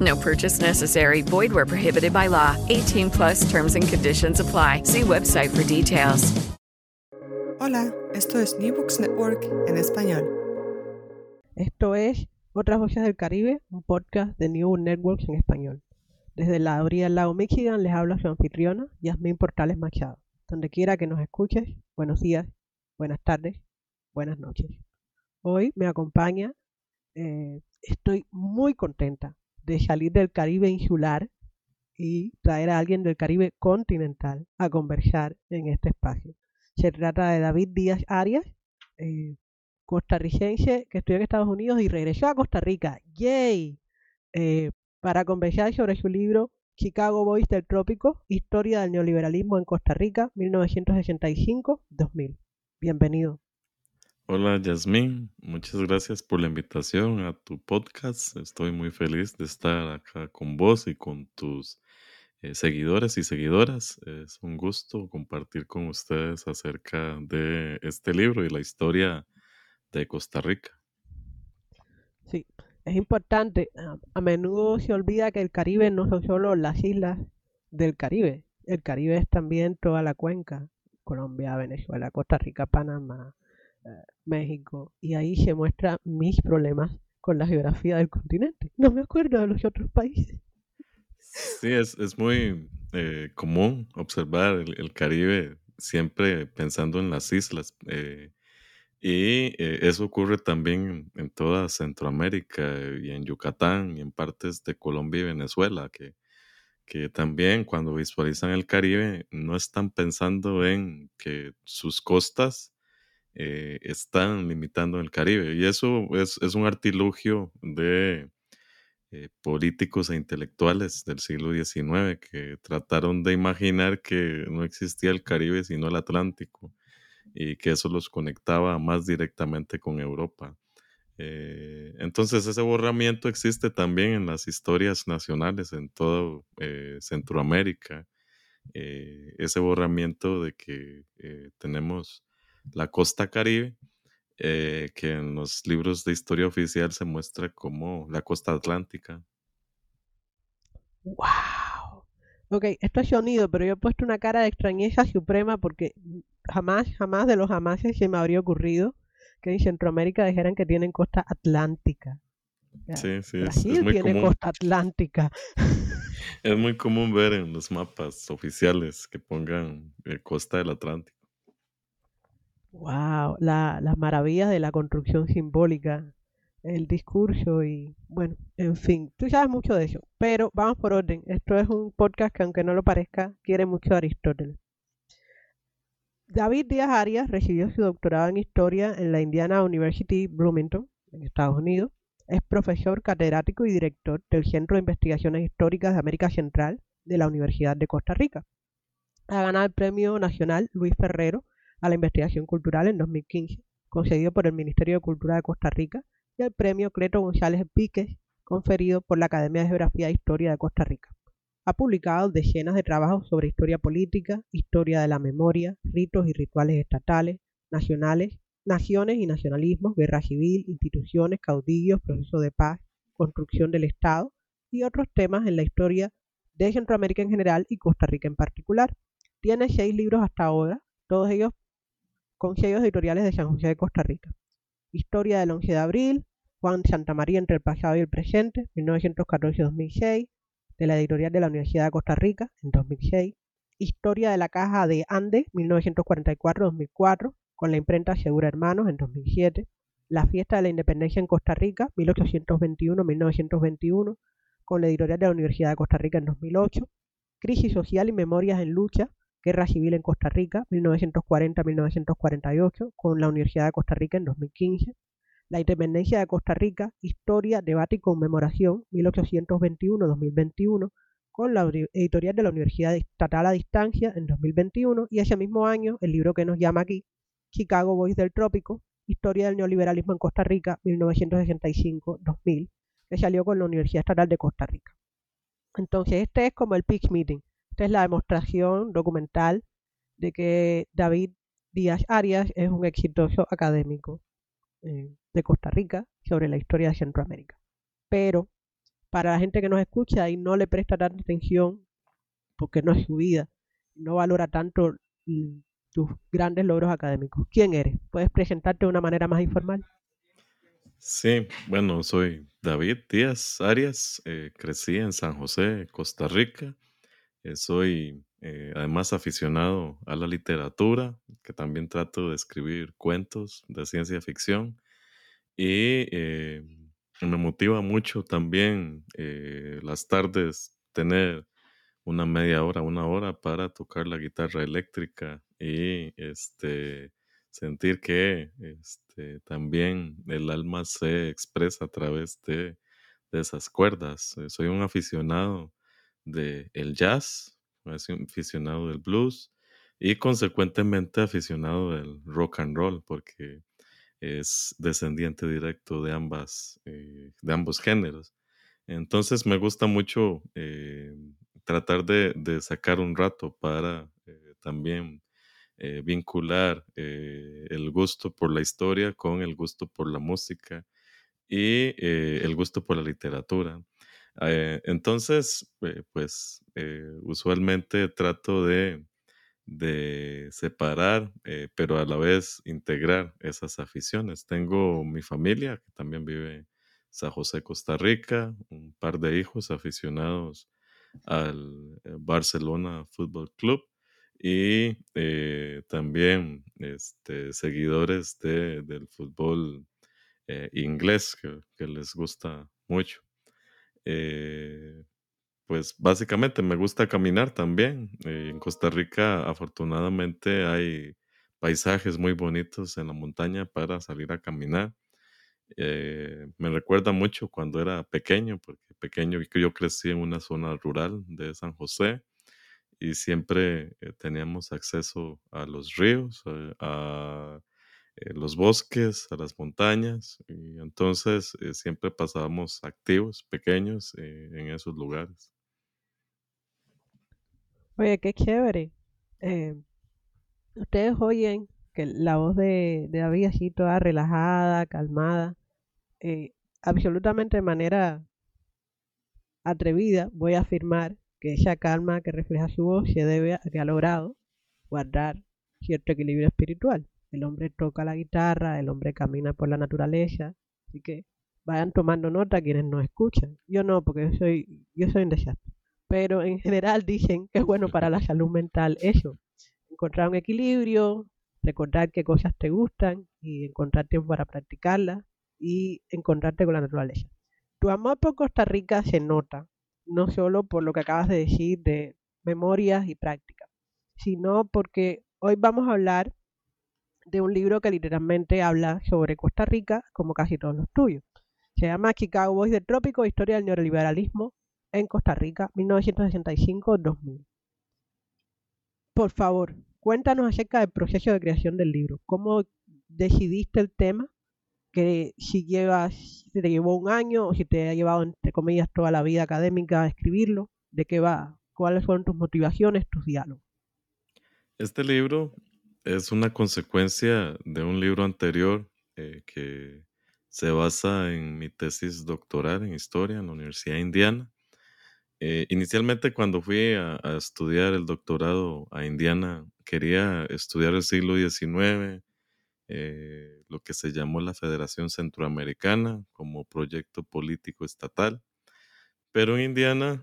No purchase necessary. Void where prohibited by law. 18 plus terms and conditions apply. See website for details. Hola, esto es New Books Network en español. Esto es Otras Voces del Caribe, un podcast de New Books Network en español. Desde la orilla del lago Michigan les habla su anfitriona, Yasmín Portales Machado. Donde quiera que nos escuches, buenos días, buenas tardes, buenas noches. Hoy me acompaña, eh, estoy muy contenta de salir del Caribe insular y traer a alguien del Caribe continental a conversar en este espacio. Se trata de David Díaz Arias, eh, costarricense que estudió en Estados Unidos y regresó a Costa Rica. ¡Yay! Eh, para conversar sobre su libro Chicago Boys del Trópico, Historia del Neoliberalismo en Costa Rica, 1965-2000. Bienvenido. Hola Yasmín, muchas gracias por la invitación a tu podcast. Estoy muy feliz de estar acá con vos y con tus eh, seguidores y seguidoras. Es un gusto compartir con ustedes acerca de este libro y la historia de Costa Rica. Sí, es importante. A, menudo se olvida que el Caribe no son solo las islas del Caribe. El Caribe es también toda la cuenca. Colombia, Venezuela, Costa Rica, Panamá, México. Y ahí se muestran mis problemas con la geografía del continente. No me acuerdo de los otros países. Sí, es, es muy eh, común observar el, el Caribe siempre pensando en las islas. eh, y eh, eso ocurre también en toda Centroamérica y en Yucatán y en partes de Colombia y Venezuela, que, que también cuando visualizan el Caribe no están pensando en que sus costas eh, están limitando el Caribe. Y eso es, un artilugio de eh, políticos e intelectuales del siglo XIX que trataron de imaginar que no existía el Caribe sino el Atlántico y que eso los conectaba más directamente con Europa. Eh, entonces ese borramiento existe también en las historias nacionales en todo eh, Centroamérica. Ese borramiento de que tenemos la costa caribe, eh, que en los libros de historia oficial se muestra como la costa atlántica. ¡Wow! Ok, esto es sonido, pero yo he puesto una cara de extrañeza suprema porque jamás, jamás de los jamases se me habría ocurrido que en Centroamérica dijeran que tienen costa atlántica. Sí, sí, es, Brasil es muy tiene común. costa atlántica. Es muy común ver en los mapas oficiales que pongan eh, costa del Atlántico. Wow, la, las maravillas de la construcción simbólica, el discurso y bueno, en fin, tú sabes mucho de eso, pero vamos por orden. Esto es un podcast que aunque no lo parezca, quiere mucho a Aristóteles. David Díaz Arias recibió su doctorado en historia en la Indiana University Bloomington, en Estados Unidos. Es profesor catedrático y director del Centro de Investigaciones Históricas de América Central de la Universidad de Costa Rica. Ha ganado el Premio Nacional Luis Ferrero a la Investigación Cultural en 2015, concedido por el Ministerio de Cultura de Costa Rica, y el Premio Cleto González Píquez, conferido por la Academia de Geografía e Historia de Costa Rica. ha publicado decenas de trabajos sobre historia política, historia de la memoria, ritos y rituales estatales, nacionales, naciones y nacionalismos, guerra civil, instituciones, caudillos, proceso de paz, construcción del Estado y otros temas en la historia de Centroamérica en general y Costa Rica en particular. Tiene seis libros hasta ahora, todos ellos con editoriales de San José de Costa Rica. Historia del 11 de abril, Juan Santa María entre el pasado y el presente, 1914-2006, de la editorial de la Universidad de Costa Rica, en 2006. Historia de la Caja de Andes, 1944-2004, con la imprenta Segura Hermanos, en 2007. La Fiesta de la Independencia en Costa Rica, 1821-1921, con la editorial de la Universidad de Costa Rica en 2008. Crisis Social y Memorias en Lucha, Guerra Civil en Costa Rica, 1940-1948, con la Universidad de Costa Rica en 2015. La Independencia de Costa Rica, Historia, Debate y Conmemoración, 1821-2021, con la editorial de la Universidad Estatal a Distancia en 2021 y ese mismo año el libro que nos llama aquí, Chicago Boys del Trópico, Historia del Neoliberalismo en Costa Rica, 1965-2000, que salió con la Universidad Estatal de Costa Rica. Entonces, este es como el pitch meeting. Esta es la demostración documental de que David Díaz Arias es un exitoso académico eh, de Costa Rica sobre la historia de Centroamérica. Pero para la gente que nos escucha y no le presta tanta atención, porque no es su vida, no valora tanto tus grandes logros académicos. ¿Quién eres? ¿Puedes presentarte de una manera más informal? Sí, bueno, soy David Díaz Arias, eh, crecí en San José, Costa Rica. Eh, soy eh, además aficionado a la literatura, que también trato de escribir cuentos de ciencia ficción. Y me motiva mucho también las tardes tener una media hora, una hora para tocar la guitarra eléctrica y este, sentir que este, también el alma se expresa a través de, esas cuerdas. Eh, soy un aficionado del el jazz, un aficionado del blues y consecuentemente aficionado del rock and roll porque es descendiente directo de ambas, eh, de ambos géneros. Entonces me gusta mucho eh, tratar de, sacar un rato para también eh, vincular eh, el gusto por la historia con el gusto por la música y el gusto por la literatura. Entonces, pues usualmente trato de, separar, pero a la vez integrar esas aficiones. Tengo mi familia que también vive en San José, Costa Rica, un par de hijos aficionados al Barcelona Fútbol Club y eh, también este, seguidores de, del fútbol eh, inglés que, les gusta mucho. Eh, pues básicamente me gusta caminar también. en Costa Rica afortunadamente hay paisajes muy bonitos en la montaña para salir a caminar. me recuerda mucho cuando era pequeño, porque pequeño yo crecí en una zona rural de San José y siempre eh, teníamos acceso a los ríos, eh, a, eh, los bosques, a las montañas, y entonces siempre pasábamos activos, pequeños, en esos lugares. Oye, qué chévere. ustedes oyen que la voz de, de David así toda relajada, calmada, absolutamente de manera atrevida, voy a afirmar que esa calma que refleja su voz se debe a que ha logrado guardar cierto equilibrio espiritual. El hombre toca la guitarra, el hombre camina por la naturaleza, así que vayan tomando nota quienes nos escuchan. Yo no, porque yo soy, yo soy un desastre. Pero en general dicen que es bueno para la salud mental eso. Encontrar un equilibrio, recordar qué cosas te gustan y encontrar tiempo para practicarlas y encontrarte con la naturaleza. Tu amor por Costa Rica se nota no solo por lo que acabas de decir de memorias y prácticas, sino porque hoy vamos a hablar de un libro que literalmente habla sobre Costa Rica, como casi todos los tuyos. Se llama Chicago Boys del Trópico, Historia del Neoliberalismo en Costa Rica, 1965-2000. Por favor, cuéntanos acerca del proceso de creación del libro. ¿Cómo decidiste el tema? que si llevas, si te llevó un año o si te ha llevado, entre comillas, toda la vida académica a escribirlo. ¿De qué va? ¿Cuáles fueron tus motivaciones, tus diálogos? Este libro es una consecuencia de un libro anterior eh, que se basa en mi tesis doctoral en historia en la Universidad de Indiana. Eh, inicialmente cuando fui a, estudiar el doctorado a Indiana, quería estudiar el siglo XIX, eh, lo que se llamó la Federación Centroamericana como proyecto político estatal. Pero en Indiana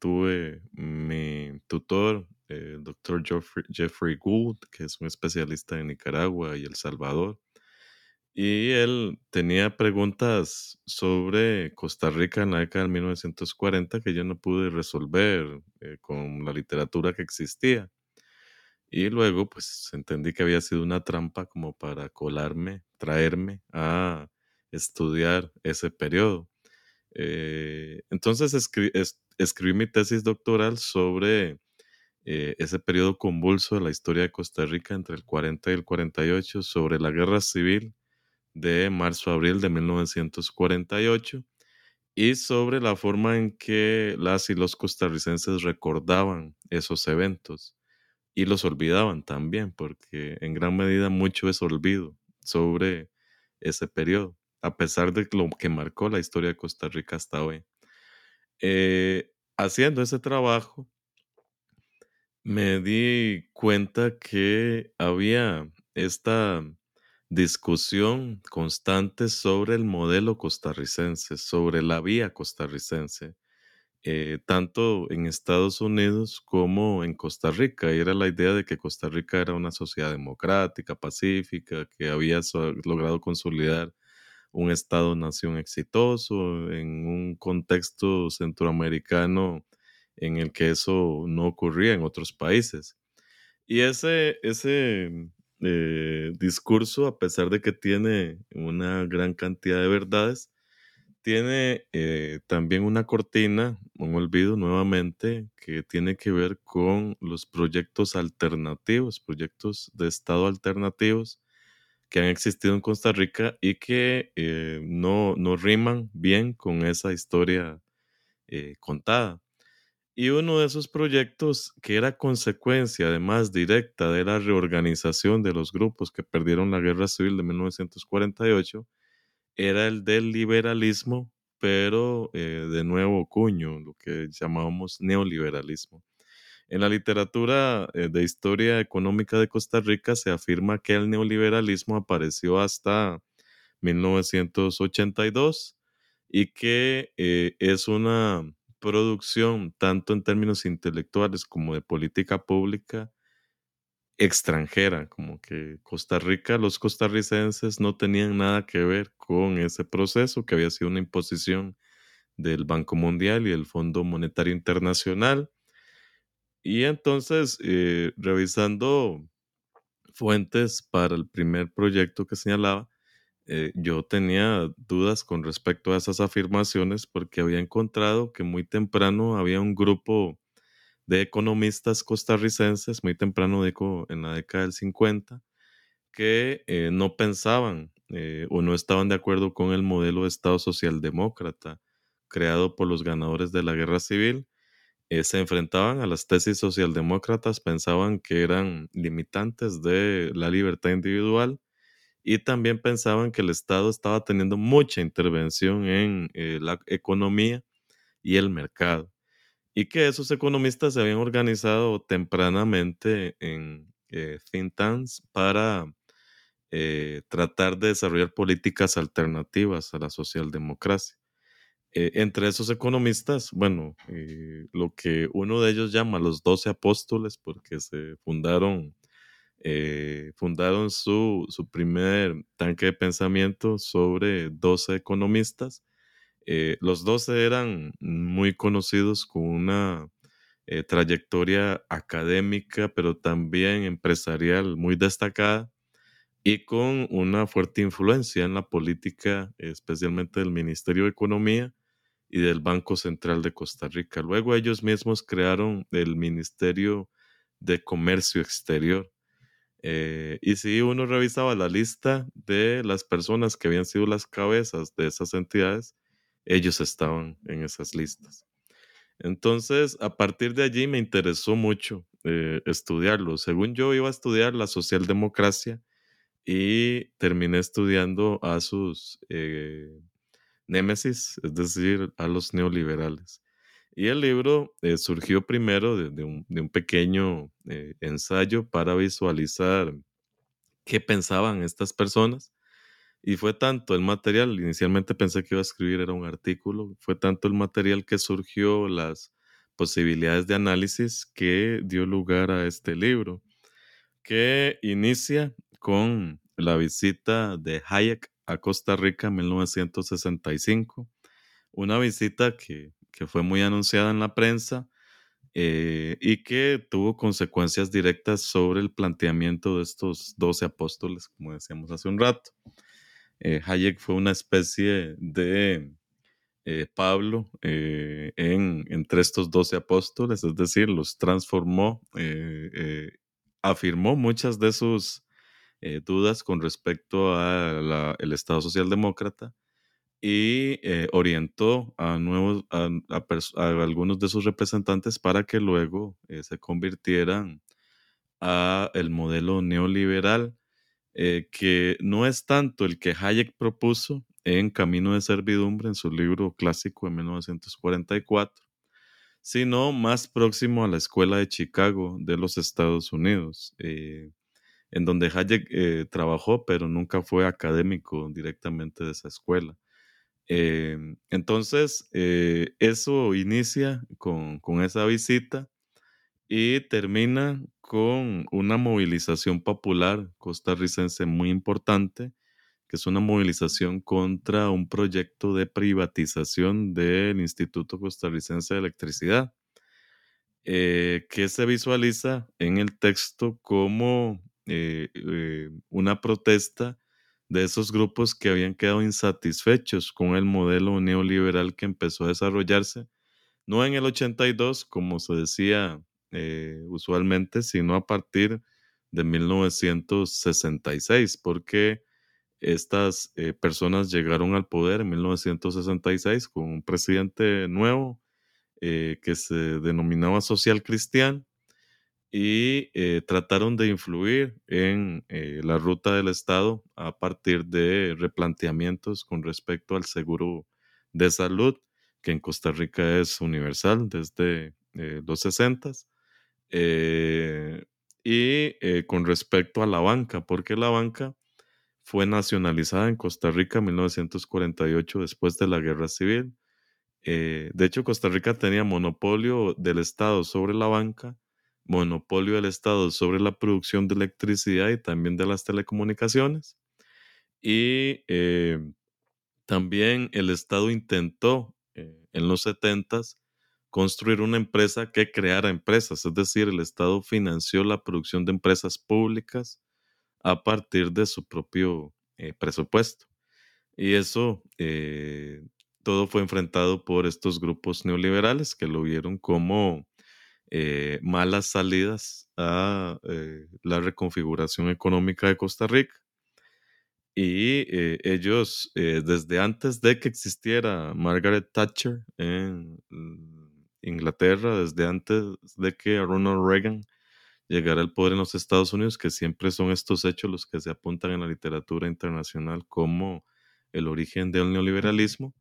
tuve mi tutor, el doctor Jeffrey Gould, que es un especialista en Nicaragua y El Salvador, y él tenía preguntas sobre Costa Rica en la década de 1940 que yo no pude resolver eh, con la literatura que existía. Y luego, pues entendí que había sido una trampa como para colarme, traerme a estudiar ese periodo. Eh, entonces escribí mi tesis doctoral sobre eh, ese periodo convulso de la historia de Costa Rica entre el 40 y el 48, sobre la guerra civil de marzo-abril de 1948 y sobre la forma en que las y los costarricenses recordaban esos eventos y los olvidaban también, porque en gran medida mucho es olvido sobre ese periodo, a pesar de lo que marcó la historia de Costa Rica hasta hoy. Eh, haciendo ese trabajo, me di cuenta que había esta discusión constante sobre el modelo costarricense, sobre la vía costarricense, eh, tanto en Estados Unidos como en Costa Rica. Y era la idea de que Costa Rica era una sociedad democrática, pacífica, que había logrado consolidar un Estado-nación exitoso en un contexto centroamericano en el que eso no ocurría en otros países. Y ese, ese eh, discurso, a pesar de que tiene una gran cantidad de verdades, tiene eh, también una cortina, un olvido nuevamente, que tiene que ver con los proyectos alternativos, proyectos de Estado alternativos que han existido en Costa Rica y que eh, no, no riman bien con esa historia contada. Y uno de esos proyectos que era consecuencia además directa de la reorganización de los grupos que perdieron la guerra civil de 1948 era el del liberalismo, pero eh, de nuevo cuño, lo que llamábamos neoliberalismo. En la literatura eh, de historia económica de Costa Rica se afirma que el neoliberalismo apareció hasta 1982 y que eh, es una producción, tanto en términos intelectuales como de política pública extranjera, como que Costa Rica, los costarricenses no tenían nada que ver con ese proceso que había sido una imposición del Banco Mundial y el Fondo Monetario Internacional. Y entonces, eh, revisando fuentes para el primer proyecto que señalaba, eh, yo tenía dudas con respecto a esas afirmaciones porque había encontrado que muy temprano había un grupo de economistas costarricenses, muy temprano digo en la década del 50, que eh, no pensaban eh, o no estaban de acuerdo con el modelo de Estado socialdemócrata creado por los ganadores de la guerra civil. se enfrentaban a las tesis socialdemócratas, pensaban que eran limitantes de la libertad individual y también pensaban que el Estado estaba teniendo mucha intervención en eh, la economía y el mercado y que esos economistas se habían organizado tempranamente en eh, think tanks para eh, tratar de desarrollar políticas alternativas a la socialdemocracia. entre esos economistas, bueno, lo que uno de ellos llama los doce apóstoles, porque se fundaron eh, fundaron su, primer tanque de pensamiento sobre 12 economistas. Eh, los 12 eran muy conocidos con una eh, trayectoria académica, pero también empresarial muy destacada y con una fuerte influencia en la política, especialmente del Ministerio de Economía y del Banco Central de Costa Rica. Luego ellos mismos crearon el Ministerio de Comercio Exterior eh, y si uno revisaba la lista de las personas que habían sido las cabezas de esas entidades, ellos estaban en esas listas. Entonces, a partir de allí me interesó mucho eh, estudiarlo. Según yo, iba a estudiar la socialdemocracia y terminé estudiando a sus eh, némesis, es decir, a los neoliberales. Y el libro eh, surgió primero de, un, pequeño eh, ensayo para visualizar qué pensaban estas personas. Y fue tanto el material, inicialmente pensé que iba a escribir, era un artículo, fue tanto el material que surgió las posibilidades de análisis que dio lugar a este libro, que inicia con la visita de Hayek a Costa Rica en 1965, una visita que, fue muy anunciada en la prensa eh, y que tuvo consecuencias directas sobre el planteamiento de estos doce apóstoles, como decíamos hace un rato. Eh, Hayek fue una especie de eh, Pablo en, entre estos doce apóstoles, es decir, los transformó, afirmó muchas de sus dudas con respecto al Estado socialdemócrata y eh, orientó a, nuevos, a, algunos de sus representantes para que luego eh, se convirtieran a el modelo neoliberal, que no es tanto el que Hayek propuso en Camino de Servidumbre, en su libro clásico de 1944, sino más próximo a la Escuela de Chicago de los Estados Unidos en donde Hayek eh, trabajó, pero nunca fue académico directamente de esa escuela. Em, entonces, eh, eso inicia con, esa visita y termina con una movilización popular costarricense muy importante, que es una movilización contra un proyecto de privatización del Instituto Costarricense de Electricidad, eh, que se visualiza en el texto como eh, una protesta de esos grupos que habían quedado insatisfechos con el modelo neoliberal que empezó a desarrollarse, no en el 82, como se decía eh, usualmente, sino a partir de 1966, porque estas personas llegaron al poder en 1966 con un presidente nuevo que se denominaba social cristiano y eh, trataron de influir en eh, la ruta del Estado a partir de replanteamientos con respecto al seguro de salud, que en Costa Rica es universal desde eh, los 60 y con respecto a la banca, porque la banca fue nacionalizada en Costa Rica en 1948 después de la guerra civil. de hecho, Costa Rica tenía monopolio del Estado sobre la banca monopolio del Estado sobre la producción de electricidad y también de las telecomunicaciones. Y eh, también el Estado intentó eh, en los 70 construir una empresa que creara empresas, es decir, el Estado financió la producción de empresas públicas a partir de su propio eh, presupuesto. Y eso todo fue enfrentado por estos grupos neoliberales que lo vieron como eh, malas salidas a eh, la reconfiguración económica de Costa Rica. Y eh, ellos, desde antes de que existiera Margaret Thatcher en Inglaterra, desde antes de que Ronald Reagan llegara al poder en los Estados Unidos, que siempre son estos hechos los que se apuntan en la literatura internacional como el origen del neoliberalismo,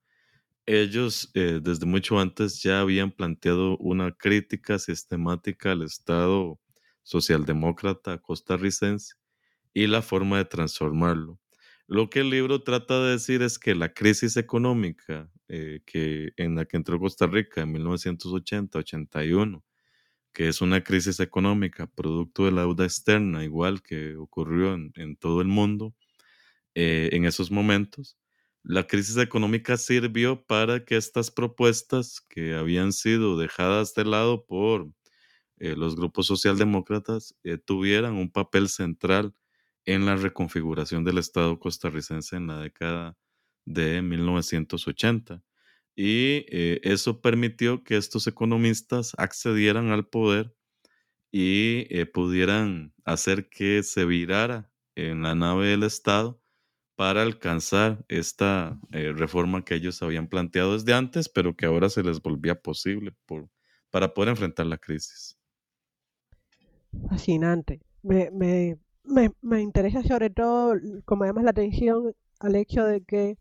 ellos eh, desde mucho antes ya habían planteado una crítica sistemática al Estado socialdemócrata costarricense y la forma de transformarlo. Lo que el libro trata de decir es que la crisis económica eh, que, en la que entró Costa Rica en 1980-81, que es una crisis económica producto de la deuda externa, igual que ocurrió en, todo el mundo eh, en esos momentos, la crisis económica sirvió para que estas propuestas que habían sido dejadas de lado por eh, los grupos socialdemócratas eh, tuvieran un papel central en la reconfiguración del Estado costarricense en la década de 1980. Y eh, eso permitió que estos economistas accedieran al poder y pudieran hacer que se virara en la nave del Estado para alcanzar esta eh, reforma que ellos habían planteado desde antes, pero que ahora se les volvía posible por, para poder enfrentar la crisis. Fascinante. Me, me, me, me interesa sobre todo, como llamas la atención, al hecho de que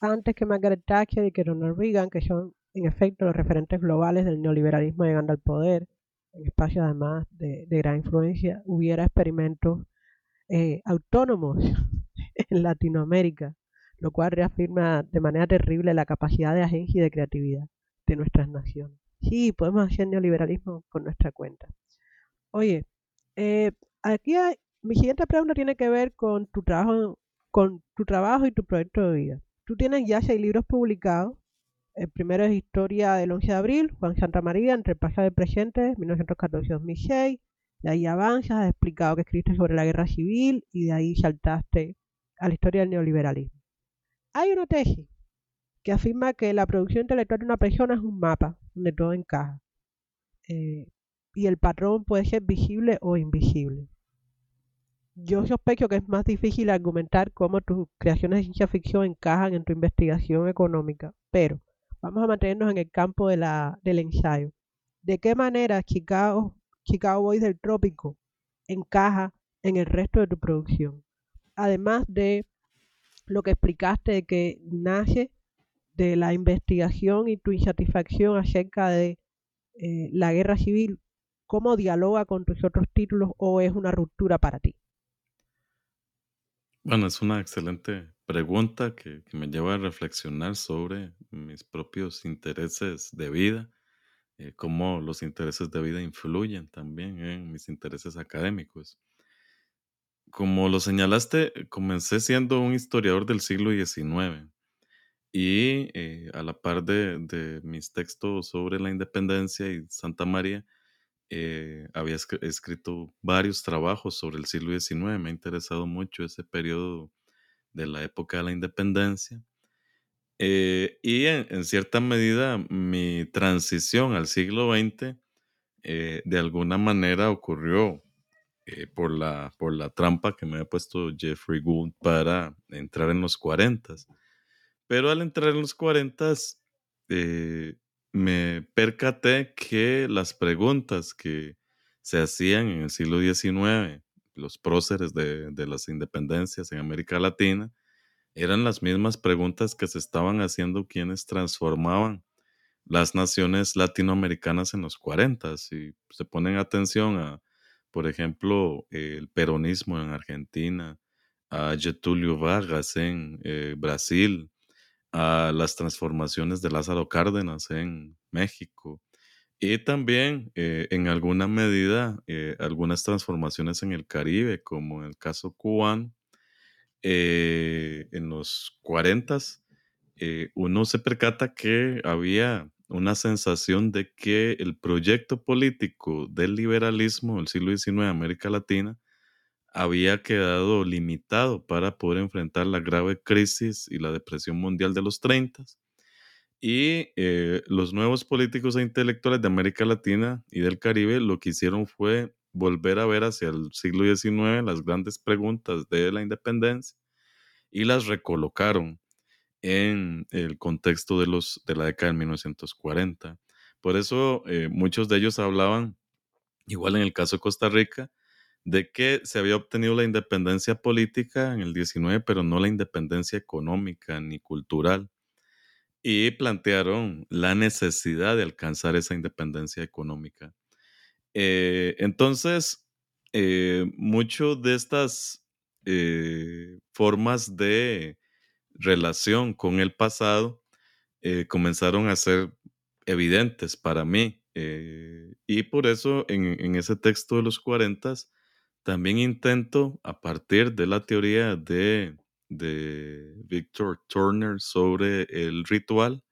antes que Margaret Thatcher y que Ronald Reagan, que son en efecto los referentes globales del neoliberalismo llegando al poder, en espacios además de, gran influencia, hubiera experimentos eh, autónomos en Latinoamérica, lo cual reafirma de manera terrible la capacidad de agencia y de creatividad de nuestras naciones. Sí, podemos hacer neoliberalismo por nuestra cuenta. Oye, eh, aquí hay, mi siguiente pregunta tiene que ver con tu trabajo, con tu trabajo y tu proyecto de vida. Tú tienes ya seis libros publicados. El primero es Historia del 11 de abril, Juan Santa María, entre el pasado y el presente, 1914-2006. De ahí avanzas, has explicado que escribiste sobre la guerra civil y de ahí saltaste a la historia del neoliberalismo. Hay una tesis que afirma que la producción intelectual de una persona es un mapa donde todo encaja. Eh, y el patrón puede ser visible o invisible yo sospecho que es más difícil argumentar cómo tus creaciones de ciencia ficción encajan en tu investigación económica, pero vamos a mantenernos en el campo del ensayo. ¿De qué manera Chicago, Chicago Boys del Trópico encaja en el resto de tu producción? Además de lo que explicaste de que nace de la investigación y tu insatisfacción acerca de eh, la guerra civil, ¿cómo dialoga con tus otros títulos o es una ruptura para ti? Bueno, es una excelente pregunta que, me lleva a reflexionar sobre mis propios intereses de vida, eh, cómo los intereses de vida influyen también en mis intereses académicos. Como lo señalaste, comencé siendo un historiador del siglo XIX y eh, a la par de, mis textos sobre la independencia y Santa María, eh, había escrito varios trabajos sobre el siglo XIX, me ha interesado mucho ese periodo de la época de la independencia. Eh, y en, cierta medida mi transición al siglo XX de alguna manera ocurrió por, la, por la trampa que me ha puesto Jeffrey Gould para entrar en los 40. Pero al entrar en los 40 me percaté que las preguntas que se hacían en el siglo XIX, los próceres de, las independencias en América Latina, eran las mismas preguntas que se estaban haciendo quienes transformaban las naciones latinoamericanas en los 40. Si se ponen atención a, por ejemplo, el peronismo en Argentina, a Getúlio Vargas en eh, Brasil, a las transformaciones de Lázaro Cárdenas en México y también eh, en alguna medida eh, algunas transformaciones en el Caribe, como en el caso cubano. En los 40 uno se percata que había una sensación de que el proyecto político del liberalismo del siglo XIX en América Latina había quedado limitado para poder enfrentar la grave crisis y la depresión mundial de los 30 y eh, los nuevos políticos e intelectuales de América Latina y del Caribe lo que hicieron fue volver a ver hacia el siglo XIX las grandes preguntas de la independencia y las recolocaron en el contexto de, los, de la década de 1940. Por eso eh, muchos de ellos hablaban, igual en el caso de Costa Rica, de que se había obtenido la independencia política en el 19, pero no la independencia económica ni cultural. Y plantearon la necesidad de alcanzar esa independencia económica. Eh, entonces, eh, mucho de estas eh, formas de relación con el pasado comenzaron a ser evidentes para mí. y por eso en, en, ese texto de los 40 también intento, a partir de la teoría de, de Victor Turner sobre el ritual,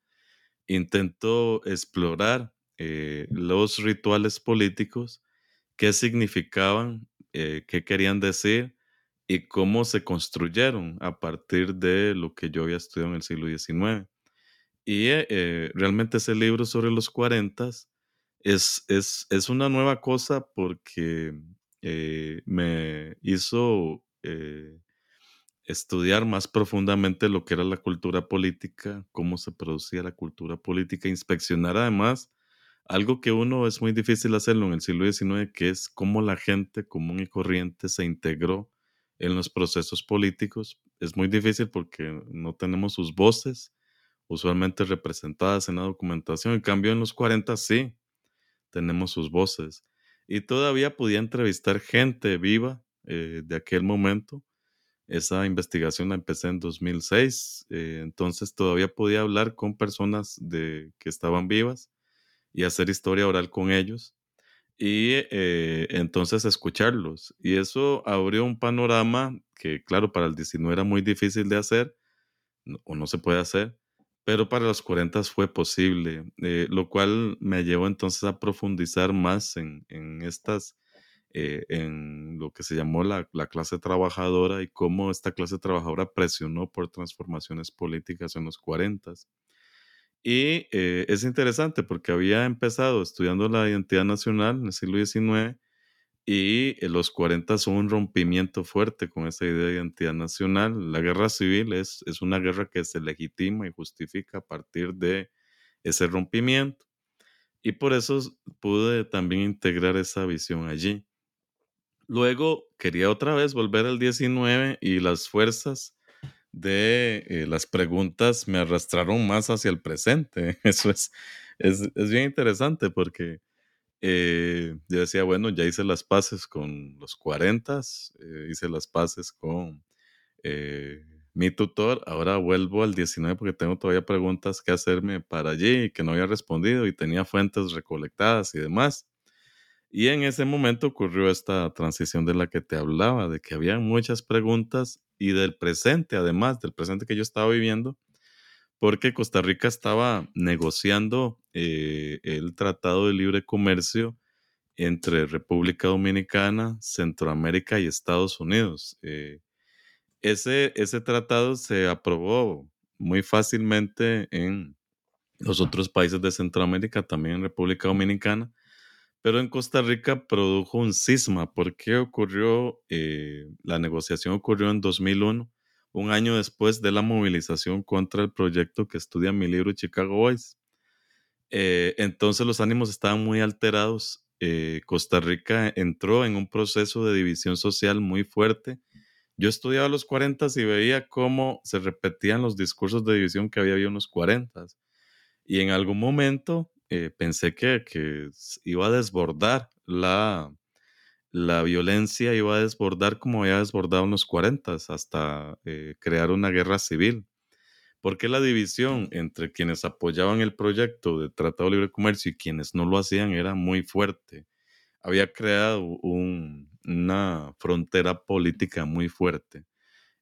intento explorar eh, los rituales políticos, qué significaban, eh, qué querían decir y cómo se construyeron a partir de lo que yo había estudiado en el siglo XIX. Y eh, realmente ese libro sobre los 40 es, es, es una nueva cosa porque eh, me hizo eh, estudiar más profundamente lo que era la cultura política, cómo se producía la cultura política, inspeccionar además algo que uno es muy difícil hacerlo en el siglo XIX, que es cómo la gente común y corriente se integró en los procesos políticos. Es muy difícil porque no tenemos sus voces usualmente representadas en la documentación. En cambio, en los 40 sí, tenemos sus voces. Y todavía podía entrevistar gente viva eh, de aquel momento. Esa investigación la empecé en 2006, eh, entonces todavía podía hablar con personas de, que estaban vivas y hacer historia oral con ellos y eh, entonces escucharlos. Y eso abrió un panorama que, claro, para el 19 era muy difícil de hacer o no se puede hacer, pero para los 40 fue posible, eh, lo cual me llevó entonces a profundizar más en, en estas, eh, en lo que se llamó la, la, clase trabajadora y cómo esta clase trabajadora presionó por transformaciones políticas en los 40. Y eh, es interesante porque había empezado estudiando la identidad nacional en el siglo XIX y en los 40 son un rompimiento fuerte con esa idea de identidad nacional. La guerra civil es, es una guerra que se legitima y justifica a partir de ese rompimiento. Y por eso pude también integrar esa visión allí. Luego quería otra vez volver al 19 y las fuerzas de eh, las preguntas me arrastraron más hacia el presente. Eso es, es, es bien interesante porque eh, yo decía, bueno, ya hice las paces con los 40, eh, hice las paces con mi tutor, ahora vuelvo al 19 porque tengo todavía preguntas que hacerme para allí y que no había respondido y tenía fuentes recolectadas y demás. Y en ese momento ocurrió esta transición de la que te hablaba, de que había muchas preguntas y del presente, además del presente que yo estaba viviendo, porque Costa Rica estaba negociando eh, el Tratado de Libre Comercio entre República Dominicana, Centroamérica y Estados Unidos. Eh, ese, ese tratado se aprobó muy fácilmente en los otros países de Centroamérica, también en República Dominicana, pero en Costa Rica produjo un cisma. ¿Por qué ocurrió? Eh, la negociación ocurrió en 2001, un año después de la movilización contra el proyecto que estudia mi libro Chicago Boys. Eh, entonces los ánimos estaban muy alterados. Eh, Costa Rica entró en un proceso de división social muy fuerte. Yo estudiaba los 40 y veía cómo se repetían los discursos de división que había en los 40. Y en algún momento eh, pensé que, iba a desbordar la, la violencia, iba a desbordar como había desbordado en los 40 hasta eh, crear una guerra civil. Porque la división entre quienes apoyaban el proyecto de Tratado de Libre Comercio y quienes no lo hacían era muy fuerte. Había creado una frontera política muy fuerte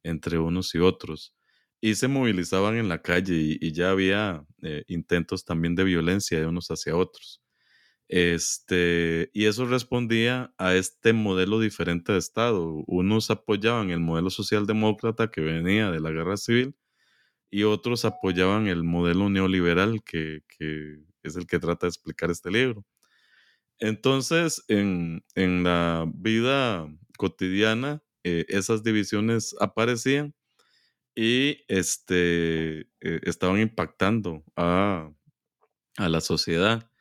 entre unos y otros y se movilizaban en la calle y, ya había eh, intentos también de violencia de unos hacia otros. Este, y eso respondía a este modelo diferente de Estado. Unos apoyaban el modelo socialdemócrata que venía de la guerra civil y otros apoyaban el modelo neoliberal que, que es el que trata de explicar este libro. Entonces, en, en la vida cotidiana, eh, esas divisiones aparecían y este, eh, estaban impactando a, a, la sociedad,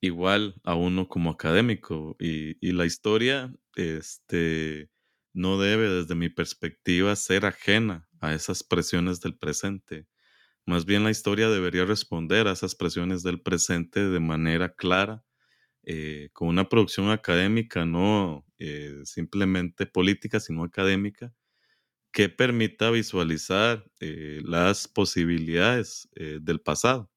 igual a uno como académico. Y, y, la historia este, no debe, desde mi perspectiva, ser ajena a esas presiones del presente. Más bien la historia debería responder a esas presiones del presente de manera clara, eh, con una producción académica, no eh, simplemente política, sino académica, que permita visualizar eh, las posibilidades eh, del pasado.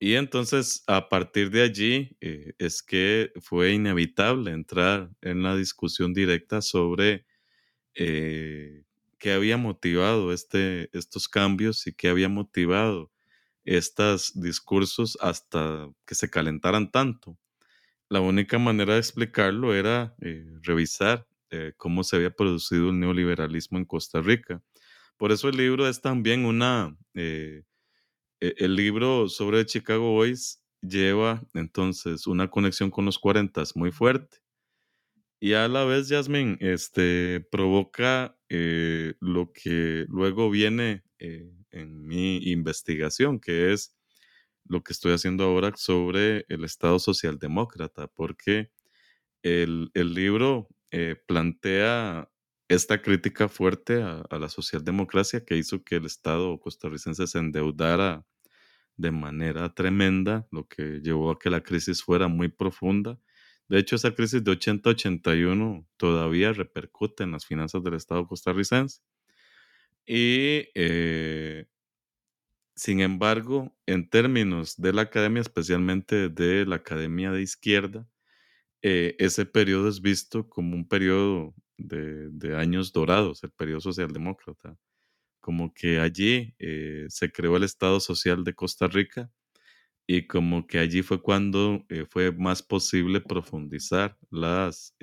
Y entonces, a partir de allí, eh, es que fue inevitable entrar en la discusión directa sobre qué había motivado este, estos cambios y qué había motivado estos discursos hasta que se calentaran tanto. La única manera de explicarlo era revisar cómo se había producido el neoliberalismo en Costa Rica. Por eso el libro es también una, eh, e, el libro sobre Chicago Boys lleva entonces una conexión con los 40 muy fuerte. Y a la vez, Jasmine, este, provoca eh, lo que luego viene eh, en mi investigación, que es lo que estoy haciendo ahora sobre el Estado socialdemócrata, porque el, libro eh, plantea esta crítica fuerte a, a, la socialdemocracia que hizo que el Estado costarricense se endeudara de manera tremenda, lo que llevó a que la crisis fuera muy profunda. De hecho, esa crisis de 80-81 todavía repercute en las finanzas del Estado costarricense. Y eh, sin embargo, en términos de la academia, especialmente de la academia de izquierda, eh, ese periodo es visto como un periodo de, años dorados, el periodo socialdemócrata como que allí eh, se creó el Estado Social de Costa Rica y como que allí fue cuando eh, fue más posible profundizar las,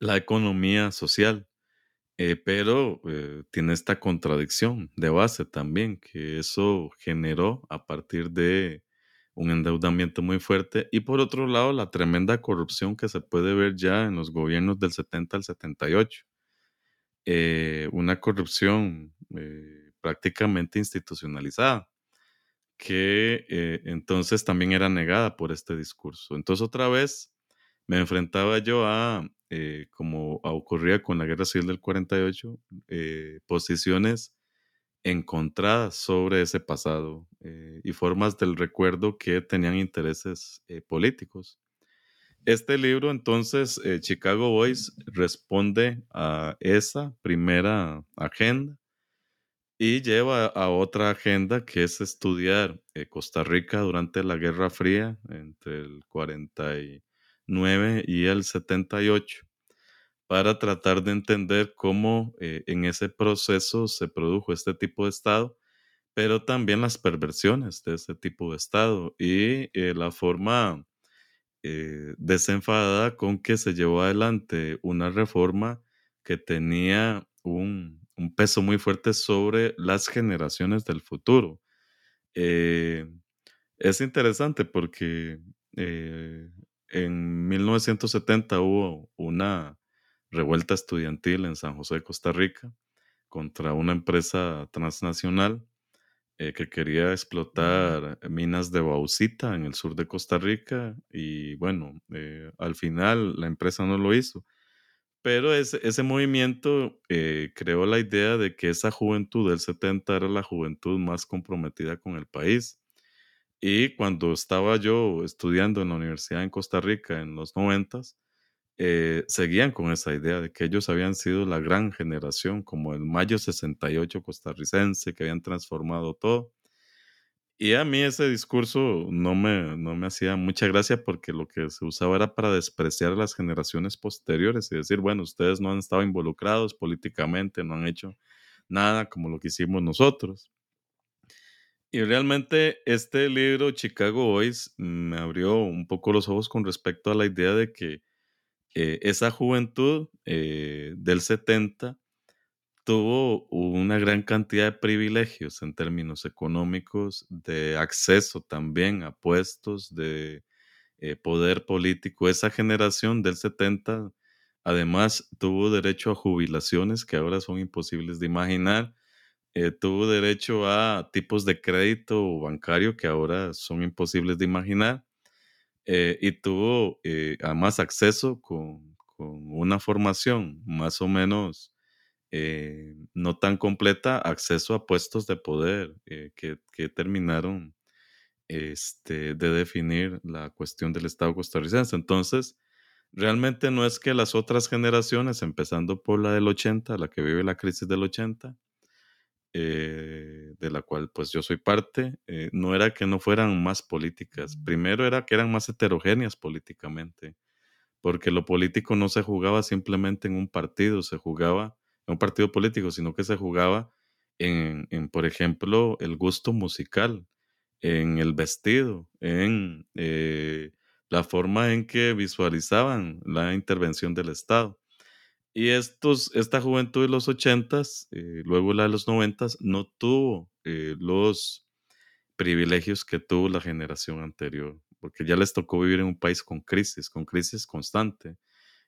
la economía social. pero tiene esta contradicción de base también, que eso generó a partir de un endeudamiento muy fuerte y por otro lado la tremenda corrupción que se puede ver ya en los gobiernos del 70 al 78. Eh, una corrupción eh, prácticamente institucionalizada, que eh, entonces también era negada por este discurso. Entonces otra vez me enfrentaba yo a, como ocurría con la Guerra Civil del 48, posiciones encontradas sobre ese pasado y formas del recuerdo que tenían intereses políticos. Este libro, entonces, eh, Chicago Boys, responde a esa primera agenda y lleva a otra agenda que es estudiar eh, Costa Rica durante la Guerra Fría entre el 49 y el 78 para tratar de entender cómo eh, en ese proceso se produjo este tipo de Estado, pero también las perversiones de ese tipo de Estado y la forma eh, desenfadada con que se llevó adelante una reforma que tenía un, peso muy fuerte sobre las generaciones del futuro. Eh, es interesante porque eh, en 1970 hubo una revuelta estudiantil en San José de Costa Rica contra una empresa transnacional eh, que quería explotar minas de bauxita en el sur de Costa Rica y bueno, eh, al final la empresa no lo hizo. Pero ese, ese movimiento eh, creó la idea de que esa juventud del 70 era la juventud más comprometida con el país. Y cuando estaba yo estudiando en la universidad en Costa Rica en los 90, eh, seguían con esa idea de que ellos habían sido la gran generación, como el Mayo 68 costarricense, que habían transformado todo. Y a mí ese discurso no me, no me hacía mucha gracia porque lo que se usaba era para despreciar a las generaciones posteriores y decir, bueno, ustedes no han estado involucrados políticamente, no han hecho nada como lo que hicimos nosotros. Y realmente este libro, Chicago Boys, me abrió un poco los ojos con respecto a la idea de que eh, esa juventud eh, del 70 tuvo una gran cantidad de privilegios en términos económicos, de acceso también a puestos de eh, poder político. Esa generación del 70 además tuvo derecho a jubilaciones que ahora son imposibles de imaginar. tuvo derecho a tipos de crédito bancario que ahora son imposibles de imaginar. Eh, y tuvo eh, además acceso con, una formación más o menos eh, no tan completa, acceso a puestos de poder que, que, terminaron este, de definir la cuestión del Estado costarricense. Entonces, realmente no es que las otras generaciones, empezando por la del 80, la que vive la crisis del 80, eh, de la cual pues yo soy parte, eh, no era que no fueran más políticas, primero era que eran más heterogéneas políticamente, porque lo político no se jugaba simplemente en un partido, se jugaba en un partido político, sino que se jugaba en, por ejemplo, el gusto musical, en el vestido, en eh, la forma en que visualizaban la intervención del Estado. Y estos, esta juventud de los ochentas, eh, luego la de los noventas, no tuvo eh, los privilegios que tuvo la generación anterior, porque ya les tocó vivir en un país con crisis, con crisis constante.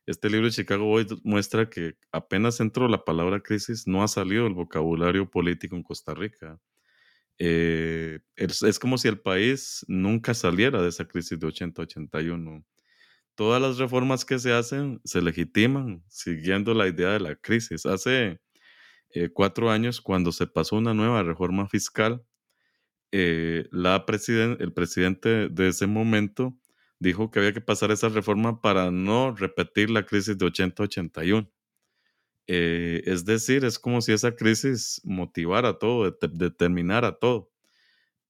Este libro de Chicago Boys muestra que apenas entró la palabra crisis, no ha salido el vocabulario político en Costa Rica. Eh, es, es, como si el país nunca saliera de esa crisis de 80-81. Todas las reformas que se hacen se legitiman siguiendo la idea de la crisis. Hace eh, cuatro años, cuando se pasó una nueva reforma fiscal, eh, la presiden el presidente de ese momento dijo que había que pasar esa reforma para no repetir la crisis de 80-81. Eh, es decir, es como si esa crisis motivara todo, determinara todo.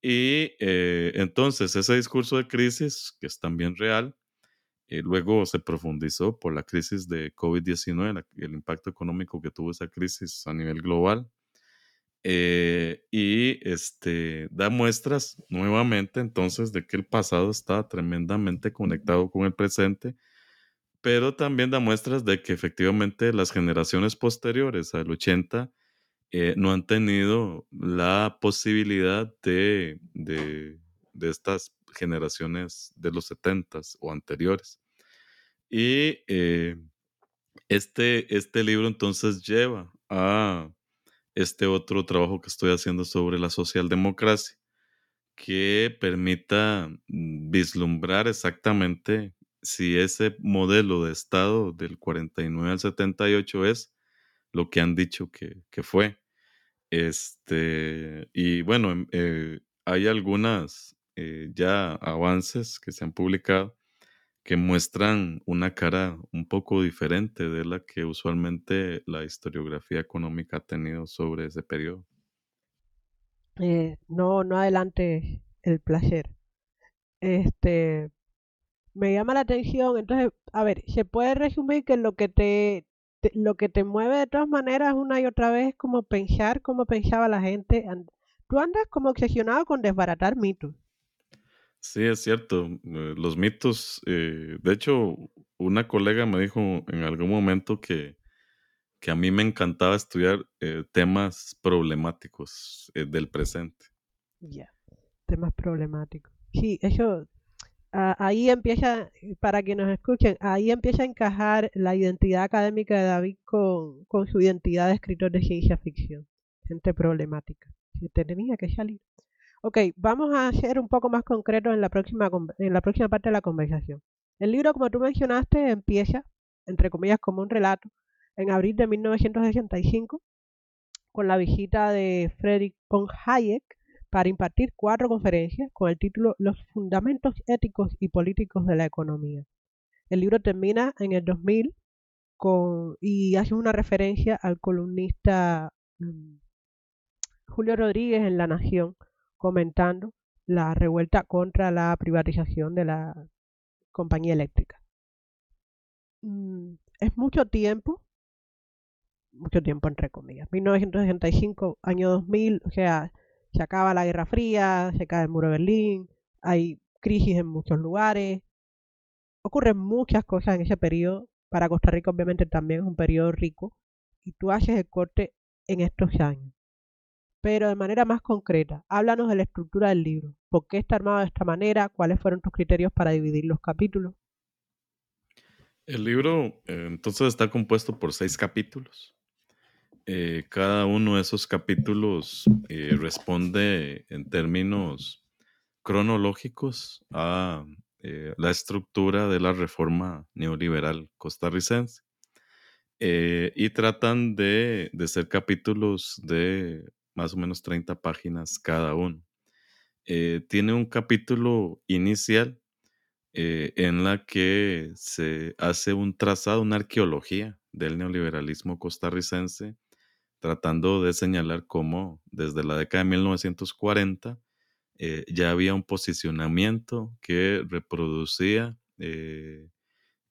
Y eh, entonces ese discurso de crisis, que es también real, eh, luego se profundizó por la crisis de COVID-19, el impacto económico que tuvo esa crisis a nivel global. y este, da muestras nuevamente entonces de que el pasado está tremendamente conectado con el presente pero también da muestras de que efectivamente las generaciones posteriores al 80 eh, no han tenido la posibilidad de, de, estas generaciones de los 70 o anteriores. Y eh, este, este libro entonces lleva a este otro trabajo que estoy haciendo sobre la socialdemocracia, que permita mm, vislumbrar exactamente si ese modelo de Estado del 49 al 78 es lo que han dicho que, fue. Este, y bueno, em, eh, hay algunas eh, ya avances que se han publicado que muestran una cara un poco diferente de la que usualmente la historiografía económica ha tenido sobre ese periodo. Eh, no, no adelante el placer. Este, me llama la atención. Entonces, a ver, se puede resumir que lo que te, lo que te mueve de todas maneras una y otra vez es como pensar como pensaba la gente. Tú andas como obsesionado con desbaratar mitos. Sí, es cierto. Eh, los mitos, eh, de hecho, una colega me dijo en algún momento que, que a mí me encantaba estudiar eh, temas problemáticos del presente. Ya, temas problemáticos. Sí, eso ahí empieza, para que nos escuchen, ahí empieza a encajar la identidad académica de David con, con su identidad de escritor de ciencia ficción. Gente problemática. Que tenía que salir. Ok, vamos a ser un poco más concretos en la próxima en la próxima parte de la conversación. El libro, como tú mencionaste, empieza, entre comillas, como un relato, en abril de 1965, con la visita de Friedrich von Hayek para impartir cuatro conferencias con el título Los fundamentos éticos y políticos de la economía. El libro termina en el 2000 con, y hace una referencia al columnista mm, Julio Rodríguez en La Nación, comentando la revuelta contra la privatización de la compañía eléctrica. Mm, es mucho tiempo, mucho tiempo entre comillas, 1965, año 2000, o sea, se acaba la Guerra Fría, se cae el muro de Berlín, hay crisis en muchos lugares, ocurren muchas cosas en ese periodo. Para Costa Rica obviamente también es un periodo rico y tú haces el corte en estos años. Pero de manera más concreta, háblanos de la estructura del libro. ¿Por qué está armado de esta manera? ¿Cuáles fueron tus criterios para dividir los capítulos? El libro eh, entonces está compuesto por seis capítulos. Eh, cada uno de esos capítulos eh, responde en términos cronológicos a la estructura de la reforma neoliberal costarricense. y tratan de, ser capítulos de más o menos 30 páginas cada uno. tiene un capítulo inicial en la que se hace un trazado, una arqueología del neoliberalismo costarricense tratando de señalar cómo desde la década de 1940 eh, ya había un posicionamiento que reproducía eh,